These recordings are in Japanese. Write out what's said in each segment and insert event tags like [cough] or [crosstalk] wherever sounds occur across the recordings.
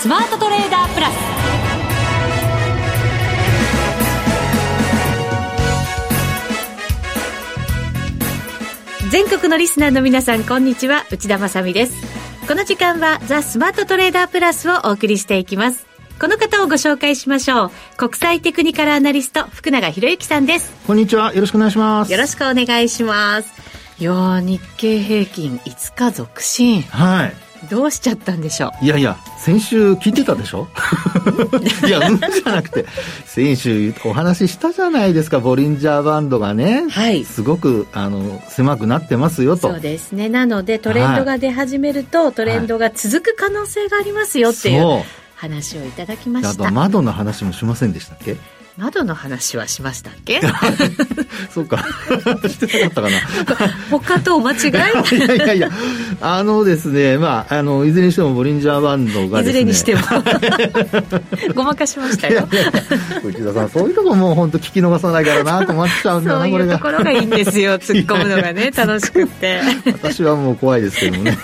スマートトレーダープラス。全国のリスナーの皆さんこんにちは。内田まさです。この時間はザ・スマートトレーダープラスをお送りしていきます。この方をご紹介しましょう。国際テクニカルアナリスト福永博之さんです。こんにちは。よろしくお願いします。よろしくお願いします。いや日経平均5日続伸。はいどうしちゃったんでしょう？いやいや、先週聞いてたでしょ？[laughs] いや、うんじゃなくて、先週お話ししたじゃないですか、ボリンジャーバンドがね。はい。すごく、あの、狭くなってますよと。そうですね。なので、トレンドが出始めると、はい、トレンドが続く可能性がありますよっていう話をいただきました。あと窓の話もしませんでしたっけ？窓の話はしましたっけ？[laughs] そうか。してなかったかな。他と間違いいやいやいや、あのですね、まあ、あの、いずれにしてもボリンジャーバンドが、ね、いずれにしても。[laughs] ごまかしましたよ。内田さん、そういうとこもう本当聞き逃さないからなと思っちゃうんだな、そういうところがいいんですよ、[laughs] 突っ込むのがね、楽しくて。私はもう怖いですけどもね。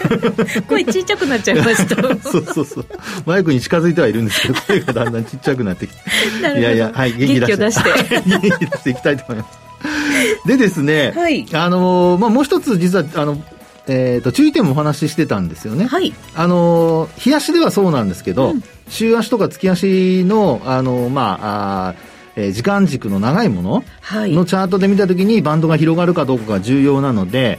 声ちっちゃくなっちゃいました。そうそうそう。マイクに近づいてはいるんですけど、声がだんだんちっちゃくなってきて。いやいや、はい。元気出して。元気出していきたいと思います。でですね、はい、あのまあ、もう一つ実は、あの、えっ、ー、と、注意点もお話ししてたんですよね。はい。あの日足ではそうなんですけど、うん、週足とか月足の、あのまあ、あえー、時間軸の長いもののチャートで見たときにバンドが広がるかどうかが重要なので、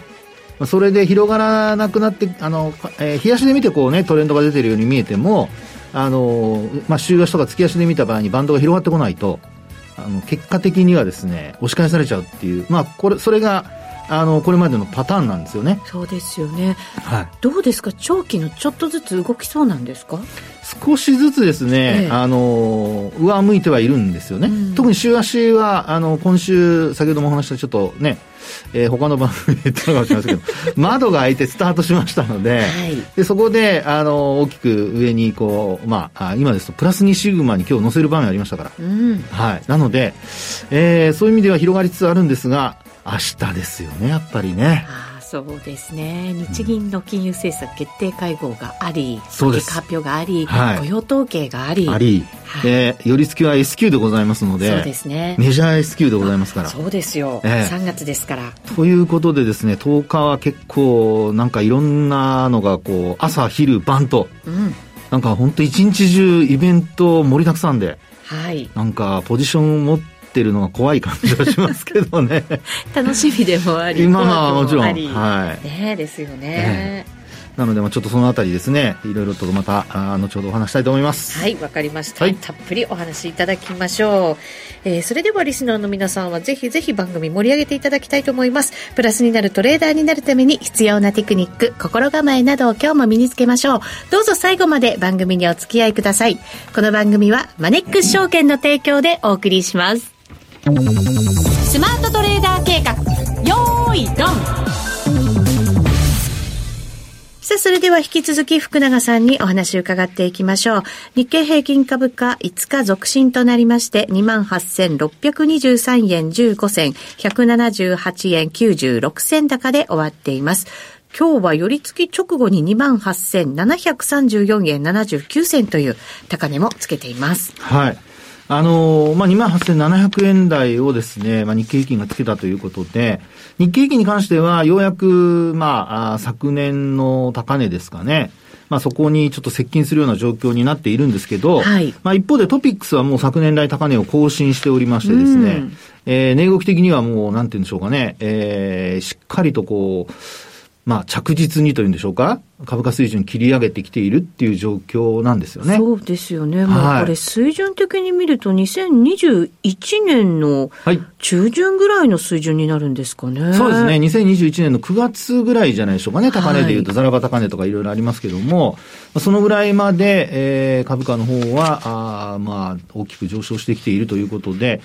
それで広がらなくなって、あの、えー、日足で見てこうね、トレンドが出てるように見えても、あのまあ、週足とか月足で見た場合にバンドが広がってこないと、あの結果的にはですね押し返されちゃうっていう、まあ、これそれがあのこれまでのパターンなんですよね。そうですよね、はい、どうですか？長期のちょっとずつ動きそうなんですか？少しずつですね、ええ、あの上向いてはいるんですよね、うん、特に週足はあの今週先ほどもお話したちょっとねえー、他の番組で言ったのかもしれませんけど [laughs] 窓が開いてスタートしましたのではい、でそこであの大きく上にこう、まあ、今ですとプラス2シグマに今日載せる場面ありましたから、うん、はい、なので、えー、そういう意味では広がりつつあるんですが明日ですよねやっぱりね。そうですね。日銀の金融政策決定会合があり、うん、結果発表があり、はい、雇用統計があり。あり、は寄り付きは S q でございますのでそうですね。メジャー S q でございますから。そうですよ、えー、3月ですから。ということでですね10日は結構なんかいろんなのがこう朝昼晩と、うん、なんか本当一日中イベント盛りだくさんではい、なんかポジションを持ってってるのが怖い感じはしますけどね楽しみでもあり [laughs] 今はもちろんはいねですよね、なので、ちょっとそのあたりですね、いろいろとまた、あ後ほどお話したいと思います。はい、わかりました、はい、たっぷりお話しいただきましょう。えー、それではリスナーの皆さんはぜひぜひ番組盛り上げていただきたいと思います。プラスになるトレーダーになるために必要なテクニック、心構えなどを今日も身につけましょう。どうぞ最後まで番組にお付き合いください。この番組はマネックス証券の提供でお送りします。スマートトレーダー計画よーいドンさあ、それでは引き続き福永さんにお話を伺っていきましょう。日経平均株価5日続伸となりまして、28,623円15銭、178円96銭高で終わっています。今日は寄り付き直後に28,734円79銭という高値もつけています。はい。あのまあ、28,700円台をですね、まあ、日経平均がつけたということで、日経平均に関しては、ようやく、まあ、昨年の高値ですかね。まあ、そこにちょっと接近するような状況になっているんですけど、はい、まあ、一方でトピックスはもう昨年来高値を更新しておりましてですね、うん、えー、値動き的にはもう、なんて言うんでしょうかね、えー、しっかりとこう、まあ、着実にというんでしょうか、株価水準切り上げてきているっていう状況なんですよね。そうですよね。まあ、これ水準的に見ると、2021年の中旬ぐらいの水準になるんですかね。はい、そうですね。2021年の9月ぐらいじゃないでしょうかね。高値でいうと、ザラバ高値とかいろいろありますけども、そのぐらいまで、えー、株価の方は、あまあ、大きく上昇してきているということで、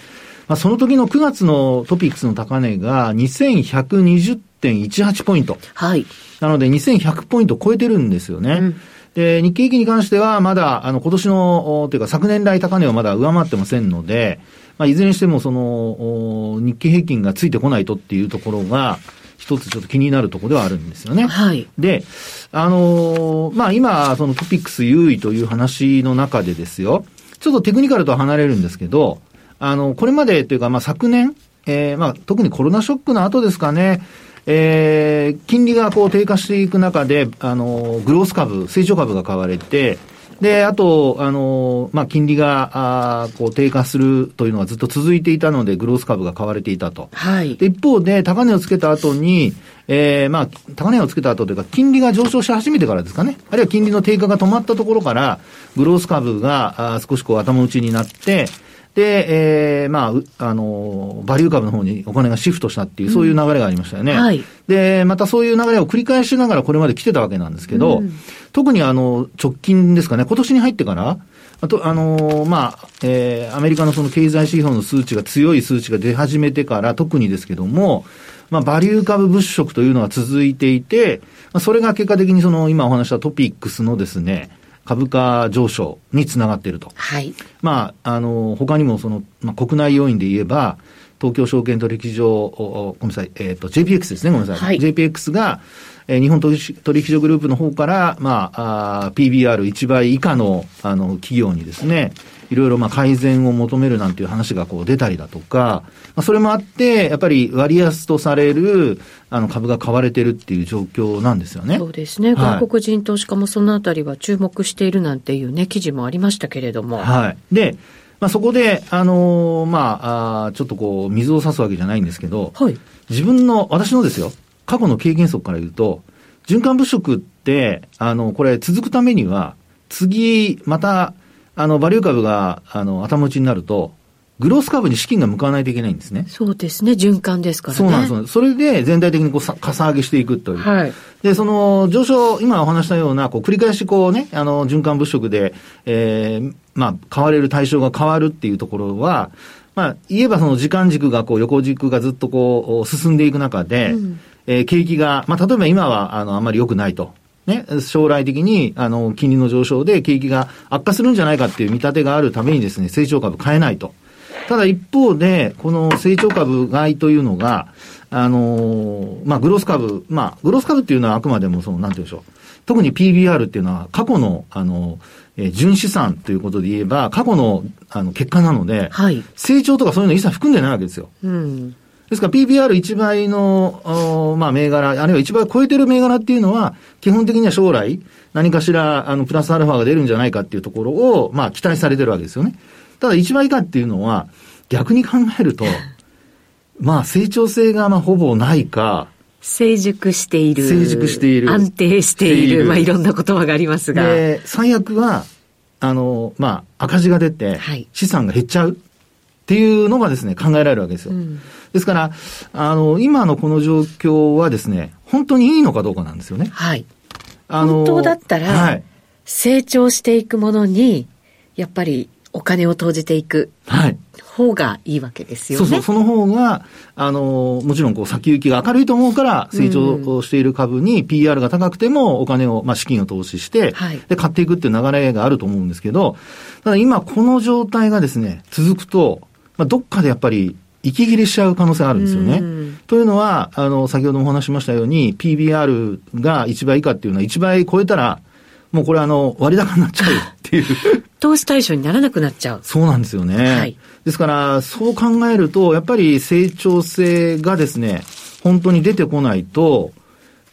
まあ、その時の9月のトピックスの高値が2120 1.18ポイント。はい。なので2100ポイント超えてるんですよね。うん、で、日経平均に関してはまだ、あの、今年の、というか昨年来高値はまだ上回ってませんので、まあ、いずれにしてもその、日経平均がついてこないとっていうところが、一つちょっと気になるところではあるんですよね。はい。で、あのー、まあ、今、そのトピックス優位という話の中でですよ、ちょっとテクニカルとは離れるんですけど、あの、これまでというか、まあ、昨年、えー、まあ、特にコロナショックの後ですかね、えー、金利がこう低下していく中で、あの、グロース株、成長株が買われて、で、あと、あの、まあ、金利が、あこう、低下するというのがずっと続いていたので、グロース株が買われていたと。はい。で、一方で、高値をつけた後に、えー、まあ、高値をつけた後というか、金利が上昇し始めてからですかね。あるいは金利の低下が止まったところから、グロース株が、あ少しこう、頭打ちになって、で、えー、まあ、あの、バリュー株の方にお金がシフトしたっていう、そういう流れがありましたよね。うん、はい。で、またそういう流れを繰り返しながらこれまで来てたわけなんですけど、うん、特にあの、直近ですかね、今年に入ってから、あと、あのー、まあ、えー、アメリカのその経済指標の数値が強い数値が出始めてから特にですけども、まあ、バリュー株物色というのが続いていて、まあ、それが結果的にその今お話したトピックスのですね、株価上昇につながっていると。はい。まあ、あの、他にもその、まあ、国内要因で言えば、東京証券取引所、ごめんなさい、えっ、ー、と、JPX ですね、ごめんなさい。はい、JPX が、えー、日本取引所グループの方から、まあ、あ PBR1 倍以下の、あの、企業にですね、いろいろまあ改善を求めるなんていう話がこう出たりだとか、まあ、それもあって、やっぱり割安とされるあの株が買われてるっていう状況なんですよね。そうですね。外国人投資家もそのあたりは注目しているなんていうね、記事もありましたけれども。はい。で、まあ、そこで、あのー、まああ、ちょっとこう、水を差すわけじゃないんですけど、はい、自分の、私のですよ、過去の経験則から言うと、循環物色って、あの、これ続くためには、次、また、あの、バリュー株が、あの、頭打ちになると、グロース株に資金が向かわないといけないんですね。そうですね。循環ですからね。そうなんです。それで全体的にこうさ、かさ上げしていくという。はい。で、その上昇、今お話したような、こう、繰り返しこうね、あの、循環物色で、えー、まあ、買われる対象が変わるっていうところは、まあ、言えばその時間軸がこう、横軸がずっとこう、進んでいく中で、うん、えー、景気が、まあ、例えば今は、あの、あんまり良くないと。ね、将来的に、あの、金利の上昇で景気が悪化するんじゃないかっていう見立てがあるためにですね、成長株買えないと。ただ一方で、この成長株買いというのが、あのまあ、グロース株、まあ、グロース株っていうのはあくまでもその、なんて言うんでしょう。特に PBR っていうのは過去の、あの、えー、純資産ということで言えば、過去の、あの、結果なので、はい、成長とかそういうの一切含んでないわけですよ。うん。ですから PBR1 倍の、まあ、銘柄、あるいは1倍超えてる銘柄っていうのは、基本的には将来、何かしら、あの、プラスアルファが出るんじゃないかっていうところを、まあ、期待されてるわけですよね。ただ、1倍以下っていうのは、逆に考えると、まあ、成長性が、まあ、ほぼないか、成熟している。成熟している。安定している。いまあ、いろんな言葉がありますが。で、最悪は、あの、まあ、赤字が出て、資産が減っちゃうっていうのがですね、考えられるわけですよ。うんですから、あの、今のこの状況はですね、本当にいいのかどうかなんですよね。はい。あの、本当だったら、はい、成長していくものに、やっぱりお金を投じていく。はい。方がいいわけですよね。そうそう、その方が、あの、もちろんこう先行きが明るいと思うから成長している株に PR が高くてもお金を、まあ資金を投資して、はい、で、買っていくっていう流れがあると思うんですけど、ただ今この状態がですね、続くと、まあどっかでやっぱり息切れしちゃう可能性があるんですよね。というのは、あの、先ほどもお話しましたように、PBR が1倍以下っていうのは1倍超えたら、もうこれあの、割高になっちゃうっていう投資対象にならなくなっちゃう。そうなんですよね。はい。ですから、そう考えると、やっぱり成長性がですね、本当に出てこないと、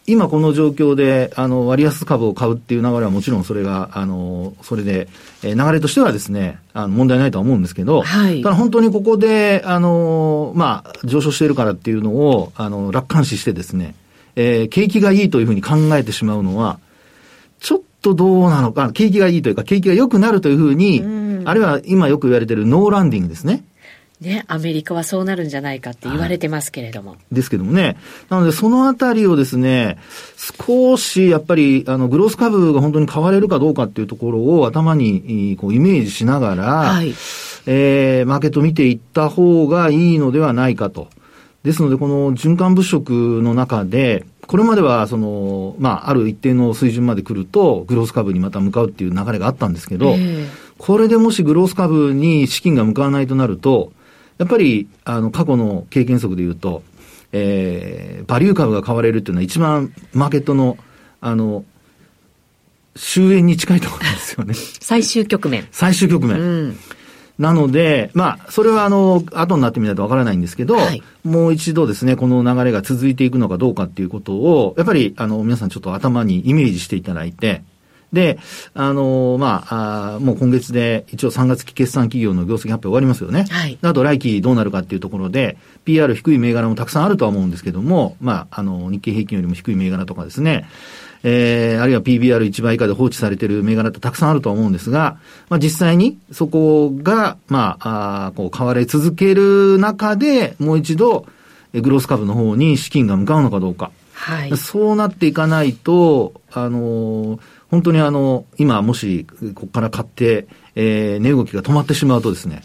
今この状況で、あの、割安株を買うっていう流れはもちろんそれが、あの、それで、え流れとしてはですね、あの、問題ないとは思うんですけど、はい。ただ本当にここで、あの、まあ、上昇しているからっていうのを、あの、楽観視してですね、えー、景気がいいというふうに考えてしまうのは、ちょっとどうなのか、景気がいいというか、景気が良くなるというふうに、あるいは今よく言われているノーランディングですね。ね、アメリカはそうなるんじゃないかって言われてますけれども。はい、ですけどもね。なので、そのあたりをですね、少しやっぱり、あの、グロース株が本当に買われるかどうかっていうところを頭にこうイメージしながら、はい、えー、マーケット見ていった方がいいのではないかと。ですので、この循環物色の中で、これまでは、その、まあ、ある一定の水準まで来ると、グロース株にまた向かうっていう流れがあったんですけど、えー、これでもしグロース株に資金が向かわないとなると、やっぱり、あの、過去の経験則で言うと、えー、バリュー株が買われるっていうのは一番マーケットの、あの、終焉に近いところですよね。最終局面。[laughs] 最終局面。うんなので、まあ、それはあの、後になってみないとわからないんですけど、はい、もう一度ですね、この流れが続いていくのかどうかっていうことを、やっぱり、あの、皆さんちょっと頭にイメージしていただいて、で、あのまあ、あもう今月で一応3月期決算企業の業績発表終わりますよね。はい。あと来期どうなるかっていうところで、PR 低い銘柄もたくさんあるとは思うんですけども、まあ、あの、日経平均よりも低い銘柄とかですね、えー、あるいは PBR1 倍以下で放置されている銘柄ってたくさんあると思うんですが、まあ実際にそこが、まあ、あこう買われ続ける中で、もう一度、グロース株の方に資金が向かうのかどうか。はい。そうなっていかないと、あのー、本当にあの、今もし、ここから買って、えー、値動きが止まってしまうとですね、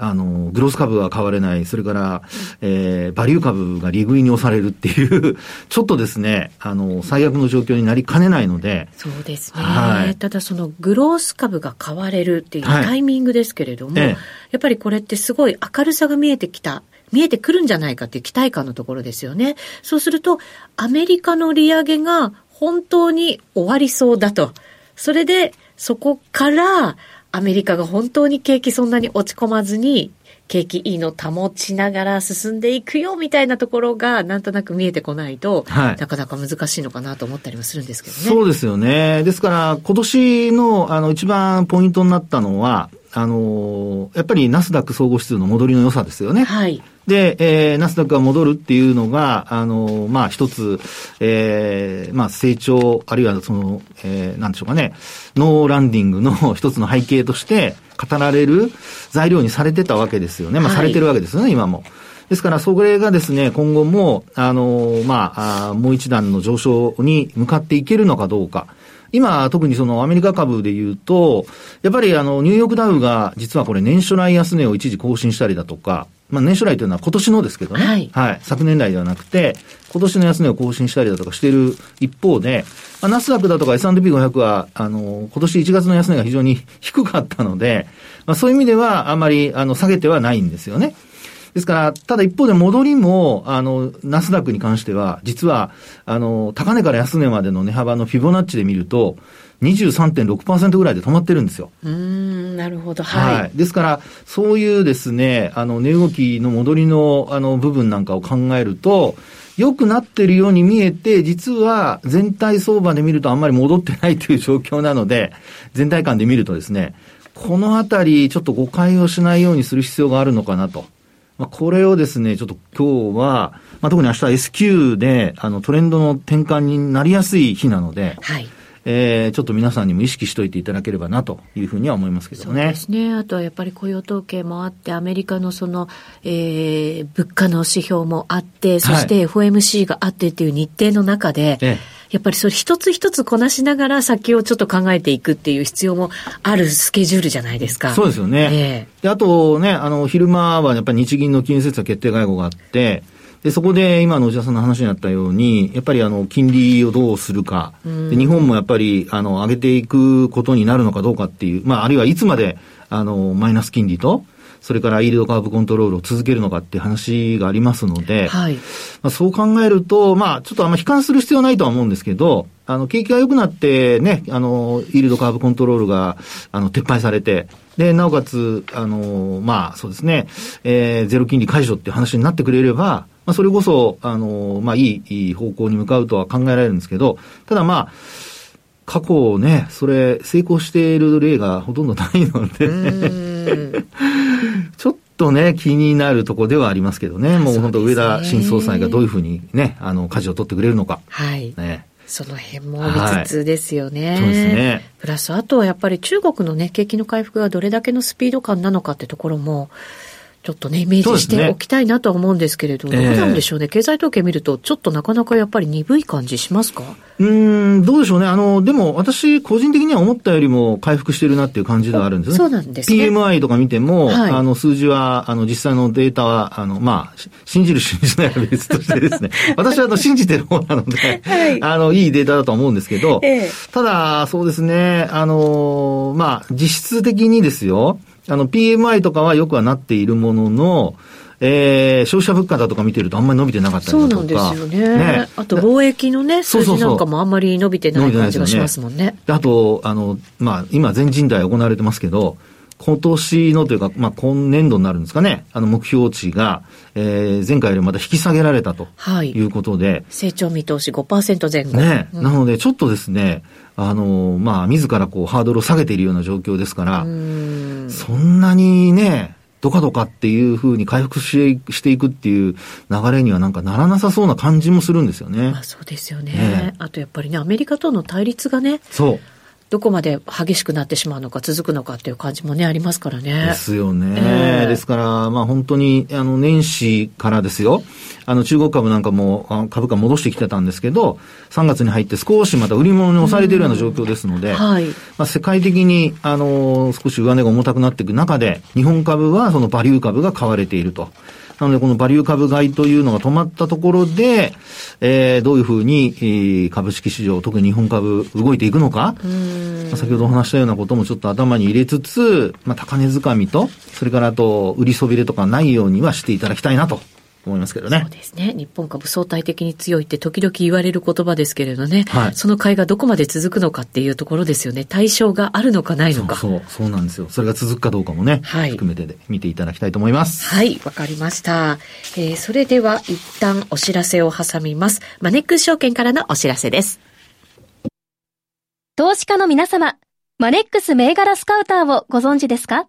あの、グロース株は買われない、それから、えー、バリュー株が利食いに押されるっていう [laughs] ちょっとですね、あの、最悪の状況になりかねないので。そうですね。はい、ただそのグロース株が買われるっていうタイミングですけれども、はいええ、やっぱりこれってすごい明るさが見えてきた。見えてくるんじゃないかっていう期待感のところですよね。そうすると、アメリカの利上げが本当に終わりそうだと。それで、そこから、アメリカが本当に景気そんなに落ち込まずに、景気いいの保ちながら進んでいくよみたいなところがなんとなく見えてこないと、はい、なかなか難しいのかなと思ったりもするんですけどね。そうですよね。ですから、今年のあの一番ポイントになったのは、あのやっぱりナスダック総合指数の戻りの良さですよね。はい。で、えー、ナスダックが戻るっていうのが、あの、まあ、一つ、えー、まあ、成長、あるいはその、えー、なんでしょうかね、ノーランディングの [laughs] 一つの背景として語られる材料にされてたわけですよね。まあ、されてるわけですよね、今も。ですから、それがですね、今後も、あの、まあ、あもう一段の上昇に向かっていけるのかどうか。今、特にそのアメリカ株で言うと、やっぱりあの、ニューヨークダウが実はこれ年初来安値を一時更新したりだとか、まあ年初来というのは今年のですけどね。はい。はい。昨年来ではなくて、今年の安値を更新したりだとかしている一方で、まあ、ナスダックだとか S&P500 は、あの、今年1月の安値が非常に低かったので、まあそういう意味ではあんまり、あの、下げてはないんですよね。ですから、ただ一方で戻りも、あの、ナスダックに関しては、実は、あの、高値から安値までの値幅のフィボナッチで見ると、23.6%ぐらいで止まってるんですよ。うん、なるほど。はい。はい、ですから、そういうですね、あの、値動きの戻りの、あの、部分なんかを考えると、良くなってるように見えて、実は全体相場で見るとあんまり戻ってないという状況なので、全体感で見るとですね、このあたり、ちょっと誤解をしないようにする必要があるのかなと。まあ、これをですね、ちょっと今日は、まあ、特に明日は S q で、あの、トレンドの転換になりやすい日なので、はい。えー、ちょっと皆さんにも意識しておいていただければなというふうには思いますけどね。そうですね。あとはやっぱり雇用統計もあって、アメリカのその、えー、物価の指標もあって、そして FOMC があってっていう日程の中で、ええやっぱりそれ一つ一つこなしながら先をちょっと考えていくっていう必要もあるスケジュールじゃないですか。そうですよね。えー、で、あとね、あの、昼間はやっぱり日銀の金融政策決定会合があって、で、そこで今の内田さんの話にあったように、やっぱりあの、金利をどうするか、で日本もやっぱり、あの、上げていくことになるのかどうかっていう、まあ、あるいはいつまで、あの、マイナス金利と、それからイールドカーブコントロールを続けるのかっていう話がありますので、はい、まあ、そう考えると、まあ、ちょっとあんま悲観する必要はないとは思うんですけど、あの、景気が良くなってね、あの、イールドカーブコントロールが、あの、撤廃されて、で、なおかつ、あの、まあ、そうですね、えー、ゼロ金利解除っていう話になってくれれば、まあ、それこそ、あの、まあ、いい方向に向かうとは考えられるんですけど、ただまあ、過去ね、それ、成功している例がほとんどないので [laughs] ちょっとね、気になるところではありますけどね、もう本当、上田新総裁がどういうふうにね、あの、舵を取ってくれるのか。はい。ね。その辺も見つつですよね、はい。そうですね。プラス、あとはやっぱり中国のね、景気の回復がどれだけのスピード感なのかってところも、ちょっとね、イメージしておきたいなとは思うんですけれど、ね、どうなんでしょうね、経済統計見ると、ちょっとなかなかやっぱり鈍い感じしますか？うん、どうでしょうね。あの、でも私、個人的には思ったよりも回復してるなっていう感じではあるんですね。そうなんですね。PMI とか見ても、はい、あの、数字は、あの、実際のデータは、あの、まあ、信じる信じないは別としてですね、[laughs] 私はあの、信じてる方なので、はい、あの、いいデータだと思うんですけど、ええ、ただ、そうですね、あの、まあ、実質的にですよ、あの、PMI とかはよくはなっているものの、えー、消費者物価だとか見てるとあんまり伸びてなかったりだとか。そうなんですよね。ねあと貿易のね、数字なんかもあんまり伸びてない感じがしますもんね。ねあと、あの、まあ、今全人代行われてますけど、今年のというか、まあ、今年度になるんですかね、あの目標値が、えー、前回よりまた引き下げられたということで。はい、成長見通し5%前後。ね、うん、なのでちょっとですね、あの、まあ、自らこう、ハードルを下げているような状況ですから、ね、どかどかっていうふうに回復ししていくっていう流れにはなんかならなさそうな感じもするんですよね。あそうですよね、ね、あとやっぱりね、アメリカとの対立がね。そう。どこまで激しくなってしまうのか続くのかっていう感じもね、ありますからね。ですよね。えー、ですから、まあ本当に、あの、年始からですよ。あの、中国株なんかも株価戻してきてたんですけど、3月に入って少しまた売り物に押されているような状況ですので、はい。まあ世界的に、あの、少し上値が重たくなっていく中で、日本株はそのバリュー株が買われていると。なので、このバリュー株買いというのが止まったところで、えー、どういうふうに、えー、株式市場、特に日本株動いていくのか、まあ、先ほどお話したようなこともちょっと頭に入れつつ、まあ、高値掴みと、それからあと、売りそびれとかないようにはしていただきたいなと思いますけどね。そうですね。日本株相対的に強いって時々言われる言葉ですけれどね。はい。その買いがどこまで続くのかっていうところですよね。対象があるのかないのか。そう、そうなんですよ。それが続くかどうかもね。はい。含めてで見ていただきたいと思います。はい、わかりました。えー、それでは一旦お知らせを挟みます。マネックス証券からのお知らせです。投資家の皆様、マネックス銘柄スカウターをご存知ですか？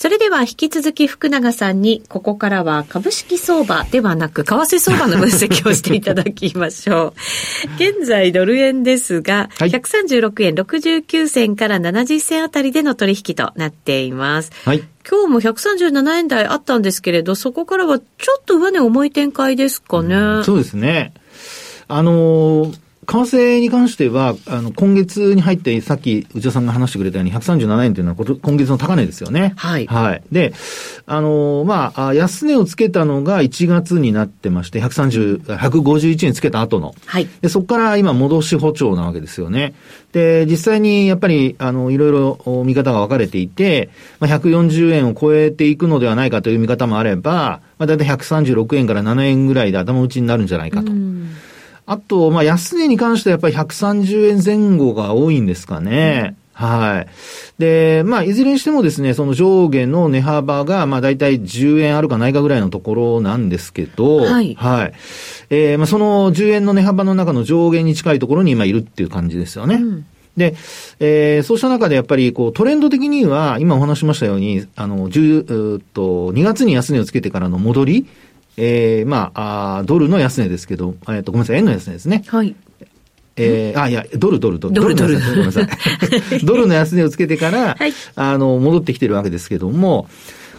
それでは引き続き福永さんに、ここからは株式相場ではなく、為替相場の分析をしていただきましょう。[laughs] 現在ドル円ですが、はい、136円69銭から70銭あたりでの取引となっています。はい。今日も137円台あったんですけれど、そこからはちょっと上値重い展開ですかね。うん、そうですね。あのー為替に関しては、あの、今月に入って、さっき内田さんが話してくれたように、137円というのは今月の高値ですよね。はい。はい。で、あの、まあ、安値をつけたのが1月になってまして、130、151円つけた後の。はい。で、そこから今戻し歩調なわけですよね。で、実際にやっぱり、あの、いろいろ見方が分かれていて、まあ、140円を超えていくのではないかという見方もあれば、まあ、だいたい136円から7円ぐらいで頭打ちになるんじゃないかと。あと、まあ、安値に関してはやっぱり130円前後が多いんですかね。はい。で、まあ、いずれにしてもですね、その上下の値幅が、まあ、大体10円あるかないかぐらいのところなんですけど、はい。はい。えー、まあ、その10円の値幅の中の上限に近いところに今いるっていう感じですよね。うんで、えー、そうした中でやっぱりこうトレンド的には、今お話しましたように、あの、10、うと、2月に安値をつけてからの戻り、えー、まあ、あドルの安値ですけど、えっ、ー、と、ごめんなさい、円の安値ですね。はい。えー、あ、いや、ドル、ドル、ドル、ドル、ドル、ごめんなさい。[laughs] ドルの安値をつけてから、はい、あの、戻ってきてるわけですけども、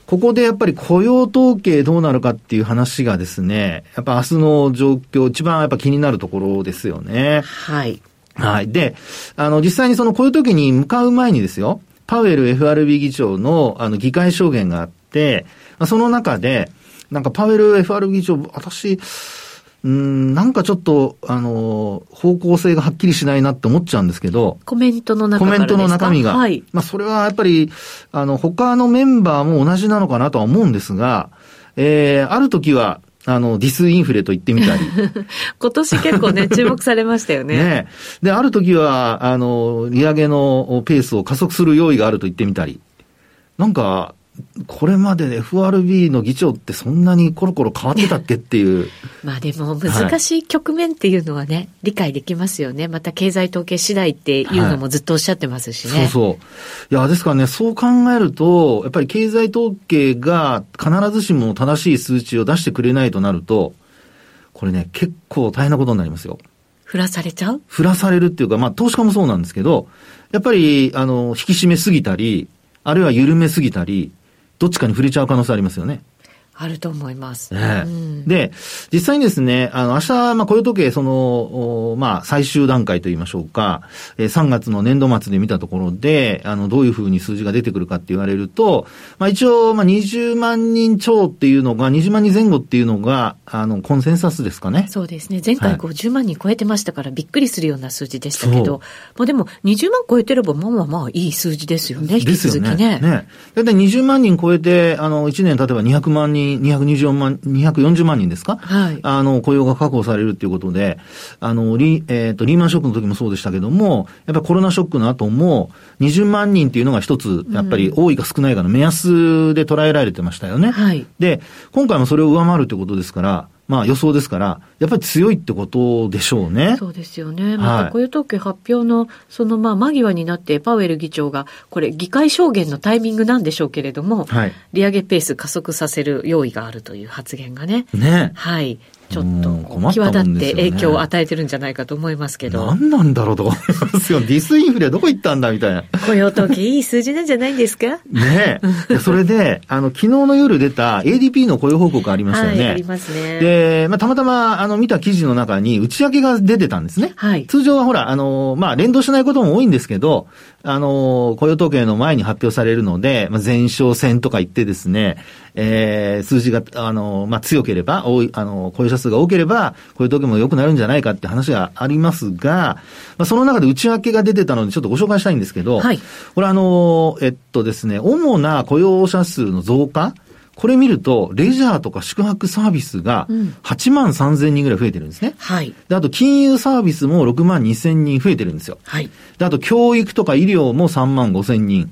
ここでやっぱり雇用統計どうなるかっていう話がですね、やっぱ明日の状況、一番やっぱ気になるところですよね。はい。はい。で、あの、実際にその雇用統計に向かう前にですよ、パウエル FRB 議長のあの議会証言があって、その中で、なんかパウエル FRB 議長、私、うん、なんかちょっと、あの、方向性がはっきりしないなって思っちゃうんですけど。コメントの中コメントの中身が。はい。まあ、それはやっぱり、あの、他のメンバーも同じなのかなとは思うんですが、えー、ある時は、あの、ディスインフレと言ってみたり。[laughs] 今年結構ね、注目されましたよね。ねで、ある時は、あの、利上げのペースを加速する用意があると言ってみたり。なんか、これまで FRB の議長ってそんなにコロコロ変わってたっけっていう。[laughs] まあでも難しい局面っていうのはね、はい、理解できますよね。また経済統計次第っていうのもずっとおっしゃってますしね。はい、そうそう。いや、ですからね、そう考えると、やっぱり経済統計が必ずしも正しい数値を出してくれないとなると、これね、結構大変なことになりますよ。振らされちゃう？振らされるっていうか、まあ投資家もそうなんですけど、やっぱり、あの、引き締めすぎたり、あるいは緩めすぎたり、どっちかに触れちゃう可能性ありますよね。あると思います。ええうん、で、実際にですね、あの、明日、まあ、雇用統計、その、まあ、最終段階といいましょうか、えー、3月の年度末で見たところで、あの、どういうふうに数字が出てくるかって言われると、まあ、一応、まあ、20万人超っていうのが、20万人前後っていうのが、あの、コンセンサスですかね。そうですね。前回50万人超えてましたから、びっくりするような数字でしたけど、まあ、でも、20万超えてれば、まあまあまあ、いい数字ですよね、引き続きね。ね。ね。だいたい20万人超えて、あの、1年例えば200万人、224万240万人ですか？はい。あの、雇用が確保されるっていうことで、あの、リ、えっ、ー、と、リーマンショックの時もそうでしたけども、やっぱりコロナショックの後も、20万人っていうのが一つ、やっぱり多いか少ないかの目安で捉えられてましたよね。はい。で、今回もそれを上回るってことですから、まあ予想ですから、やっぱり強いってことでしょうね。そうですよね。また雇用統計発表の、そのまあ間際になってパウエル議長が、これ議会証言のタイミングなんでしょうけれども、はい、利上げペース加速させる用意があるという発言がね。ね。はい。ちょっと際立って影響を与えてるんじゃないかと思いますけど。何なんだろうと思いますよ。[laughs] ディスインフレどこ行ったんだみたいな。雇用統計いい数字なんじゃないんですか？ねえ。[laughs] それで、あの、昨日の夜出た ADP の雇用報告ありましたよね。はい、ありますね。で、まあ、たまたま、あの、見た記事の中に内訳が出てたんですね。はい。通常はほら、あの、まあ、連動しないことも多いんですけど、あの、雇用統計の前に発表されるので、まあ、前哨戦とか言ってですね、えー、数字が、あの、まあ、強ければ、多い、あの、雇用者数が多ければ、雇用統計も良くなるんじゃないかって話がありますが、まあ、その中で内訳が出てたので、ちょっとご紹介したいんですけど、はい。これあの、えっとですね、主な雇用者数の増加、これ見ると、レジャーとか宿泊サービスが8万3千人ぐらい増えてるんですね。はい。で、あと金融サービスも6万2千人増えてるんですよ。はい。で、あと教育とか医療も3万5千人。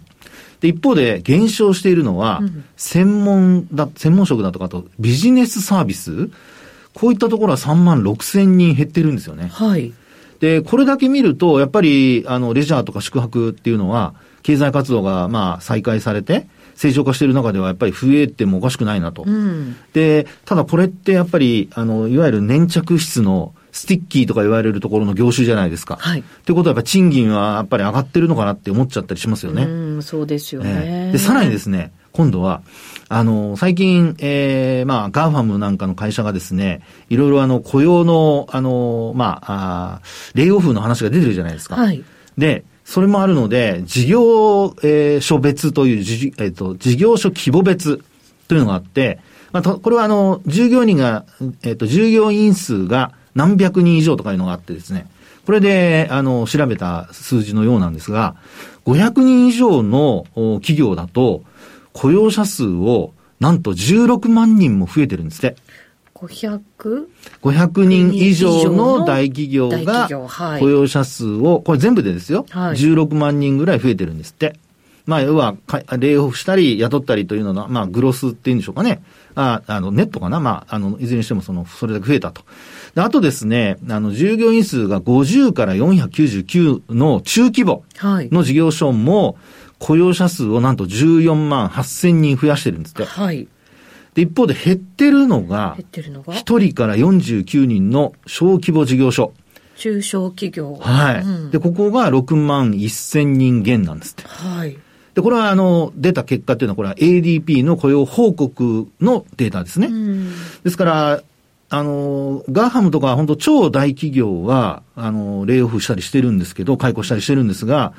で、一方で減少しているのは、専門だ、専門職だとか、あとビジネスサービスこういったところは3万6千人減ってるんですよね。はい。で、これだけ見ると、やっぱり、あの、レジャーとか宿泊っていうのは、経済活動が、まあ、再開されて、正常化している中ではやっぱり増えてもおかしくないなと。うん、で、ただこれってやっぱり、あの、いわゆる粘着質のスティッキーとか言われるところの業種じゃないですか。はい。ってことはやっぱ賃金はやっぱり上がってるのかなって思っちゃったりしますよね。うん、そうですよね。で、さらにですね、今度は、あの、最近、ええー、まあ、 GAFAM なんかの会社がですね、いろいろあの、雇用の、あの、まあ、あレイオフの話が出てるじゃないですか。はい。で、それもあるので、事業所別という、えっ、と、事業所規模別というのがあって、まあ、と、これはあの、従業員が、えっ、と、従業員数が何百人以上とかいうのがあってですね、これで、あの、調べた数字のようなんですが、500人以上の企業だと、雇用者数をなんと16万人も増えてるんですって。500?500 人以上の大企業が雇用者数を、これ全部でですよ、はい、16万人ぐらい増えてるんですって。まあ、要は、レイオフしたり雇ったりというのは、まあ、グロスっていうんでしょうかね。あ、あの、ネットかなまあ、あの、いずれにしてもその、それだけ増えたと。であとですね、あの、従業員数が50から499の中規模の事業所も、雇用者数をなんと14万8000人増やしてるんですって。はい。で、一方で減ってるのが、減ってるのが ?1 人から49人の小規模事業所。中小企業。はい。うん、で、ここが6万1000人減なんですって。はい。で、これはあの、出た結果っていうのは、これは ADP の雇用報告のデータですね。ですから、あの、ガーハムとか本当超大企業は、あの、レイオフしたりしてるんですけど、解雇したりしてるんですが、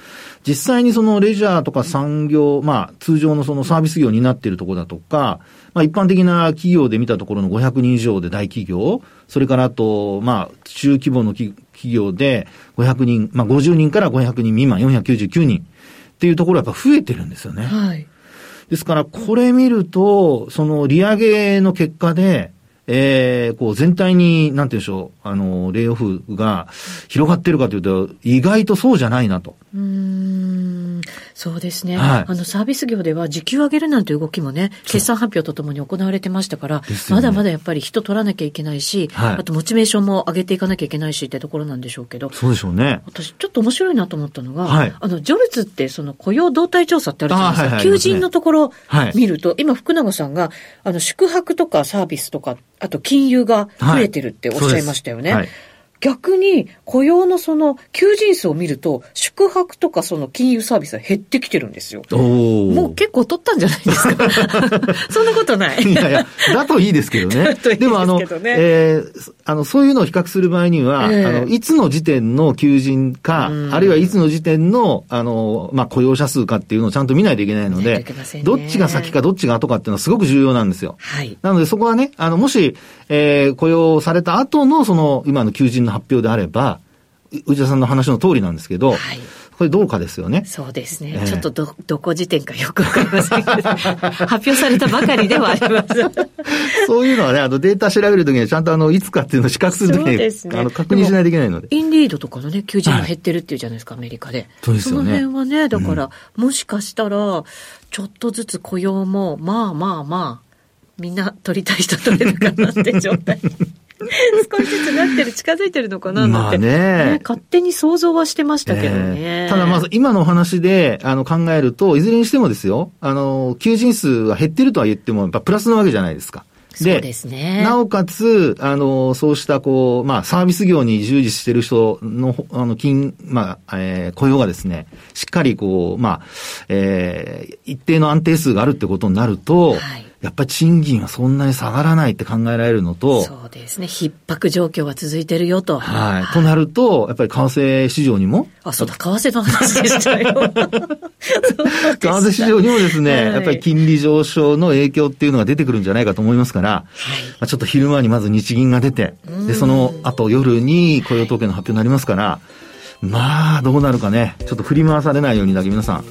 実際にそのレジャーとか産業、まあ、通常のそのサービス業になっているところだとか、まあ、一般的な企業で見たところの500人以上で大企業、それからあと、まあ、中規模の企業で500人、まあ、50人から500人未満、499人っていうところはやっぱ増えてるんですよね。はい。ですから、これ見ると、その利上げの結果で、えー、こう全体に、なんて言うんでしょう、あの、レイオフが広がってるかというと、意外とそうじゃないなと。うん、そうですね。はい、あの、サービス業では時給上げるなんて動きもね、決算発表とともに行われてましたから、ね、まだまだやっぱり人取らなきゃいけないし、はい、あとモチベーションも上げていかなきゃいけないしってところなんでしょうけど。そうでしょうね。私、ちょっと面白いなと思ったのが、はい、あの、ジョルツってその雇用動態調査ってあるじゃないですか。はいはい、求人のところ見ると、今福永さんが、あの、宿泊とかサービスとか、あと金融が増えてるっておっしゃいましたよね。はい。逆に雇用のその求人数を見ると、宿泊とかその金融サービスは減ってきてるんですよ。もう結構取ったんじゃないですか？[laughs] そんなことない。いやいや、だといいですけどね。[laughs] ででもあの、えー、あの、そういうのを比較する場合には、えー、あの、いつの時点の求人か、あるいはいつの時点の、あの、まあ、雇用者数かっていうのをちゃんと見ないといけないので、ね、どっちが先かどっちが後かっていうのはすごく重要なんですよ。はい。なのでそこはね、あの、もし、えー、雇用された後のその、今の求人のの発表であれば、内田さんの話の通りなんですけど、はい、これどうかですよね。そうですね。えー、ちょっとど、どこ時点かよくわかりませんけど、[laughs] 発表されたばかりではあります。そういうのはね、あのデータ調べるときにはちゃんとあの、いつかっていうのを比較するときに、ね、あの、確認しないといけないので。インリードとかのね、求人が減ってるっていうじゃないですか、はい、アメリカで。そうですよね。その辺はね、だから、うん、もしかしたら、ちょっとずつ雇用も、まあまあまあ、みんな取りたい人取れるかなって状態 [laughs] 少しずつなってる、近づいてるのかなまあね、ね、勝手に想像はしてましたけどね。えー、ただまず今のお話であの考えると、いずれにしてもですよ、あの、求人数は減ってるとは言っても、やっぱプラスなわけじゃないですか。で、そうですね。なおかつ、あの、そうしたこう、まあ、サービス業に従事している人の、あの、金、まあ、えー、雇用がですね、しっかりこう、まあ、えー、一定の安定数があるってことになると、はいやっぱり賃金はそんなに下がらないって考えられるのと、そうですね。逼迫状況が続いてるよと。はい。となると、やっぱり為替市場にも。あ、そうだ、為替の話でしたよ。[laughs] 為替市場にもですね、はい、やっぱり金利上昇の影響っていうのが出てくるんじゃないかと思いますから、はい、まあ、ちょっと昼間にまず日銀が出て、で、その後夜に雇用統計の発表になりますから、まあ、どうなるかね、ちょっと振り回されないようにだけ皆さん、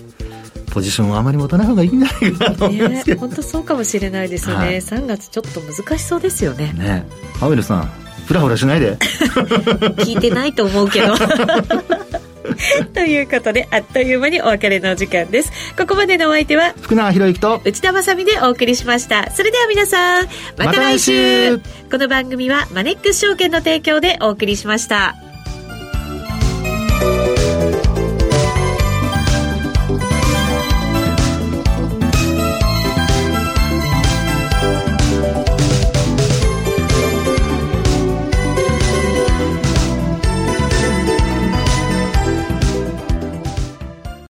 ポジションはあまり持たない方がいいんじゃないかなと思いますけ本当そうかもしれないですよね、はい、3月ちょっと難しそうですよね。ね。パウエルさんふらふらしないで。[laughs] 聞いてないと思うけど。[laughs] ということであっという間にお別れの時間です。ここまでのお相手は福永博之と内田まさでお送りしました。それでは皆さんまた来週。ま、この番組はマネックス証券の提供でお送りしました